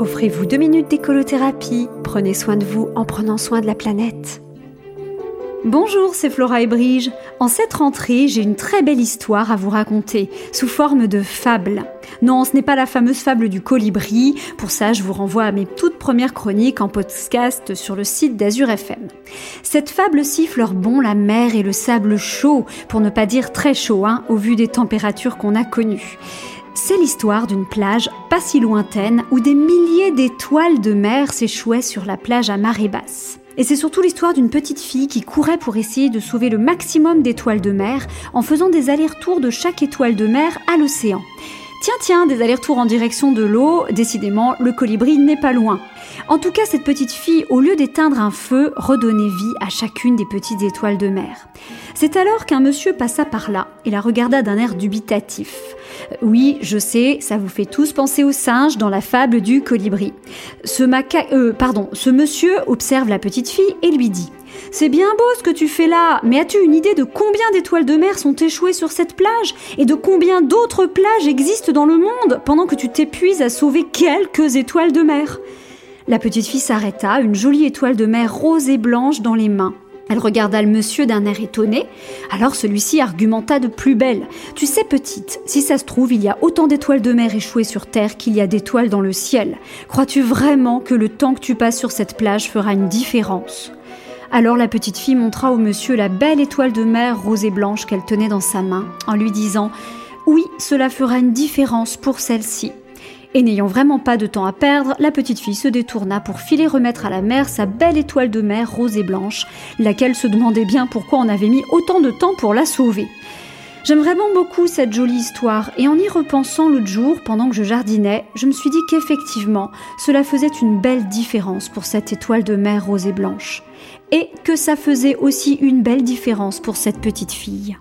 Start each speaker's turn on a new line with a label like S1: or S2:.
S1: Offrez-vous deux minutes d'écolothérapie. Prenez soin de vous en prenant soin de la planète. Bonjour, c'est Flora et Brige. En cette rentrée, j'ai une très belle histoire à vous raconter, sous forme de fable. Non, ce n'est pas la fameuse fable du colibri. Pour ça, je vous renvoie à mes toutes premières chroniques en podcast sur le site d'Azur FM. Cette fable siffle bon la mer et le sable chaud, pour ne pas dire très chaud, hein, au vu des températures qu'on a connues. C'est l'histoire d'une plage pas si lointaine où des milliers d'étoiles de mer s'échouaient sur la plage à marée basse. Et c'est surtout l'histoire d'une petite fille qui courait pour essayer de sauver le maximum d'étoiles de mer en faisant des allers-retours de chaque étoile de mer à l'océan. Tiens, tiens, des allers-retours en direction de l'eau, décidément, le colibri n'est pas loin. En tout cas, cette petite fille, au lieu d'éteindre un feu, redonnait vie à chacune des petites étoiles de mer. C'est alors qu'un monsieur passa par là et la regarda d'un air dubitatif. Euh, oui, je sais, ça vous fait tous penser au singe dans la fable du colibri. Ce maca... Euh, pardon, ce monsieur observe la petite fille et lui dit c'est bien beau ce que tu fais là, mais as-tu une idée de combien d'étoiles de mer sont échouées sur cette plage Et de combien d'autres plages existent dans le monde pendant que tu t'épuises à sauver quelques étoiles de mer? La petite fille s'arrêta, une jolie étoile de mer rose et blanche dans les mains. Elle regarda le monsieur d'un air étonné, alors celui-ci argumenta de plus belle. Tu sais, petite, si ça se trouve, il y a autant d'étoiles de mer échouées sur Terre qu'il y a d'étoiles dans le ciel. Crois-tu vraiment que le temps que tu passes sur cette plage fera une différence? Alors la petite fille montra au monsieur la belle étoile de mer rose et blanche qu'elle tenait dans sa main, en lui disant Oui, cela fera une différence pour celle-ci. Et n'ayant vraiment pas de temps à perdre, la petite fille se détourna pour filer remettre à la mer sa belle étoile de mer rose et blanche, laquelle se demandait bien pourquoi on avait mis autant de temps pour la sauver. J'aime vraiment beaucoup cette jolie histoire et en y repensant l'autre jour pendant que je jardinais, je me suis dit qu'effectivement, cela faisait une belle différence pour cette étoile de mer rose et blanche et que ça faisait aussi une belle différence pour cette petite fille.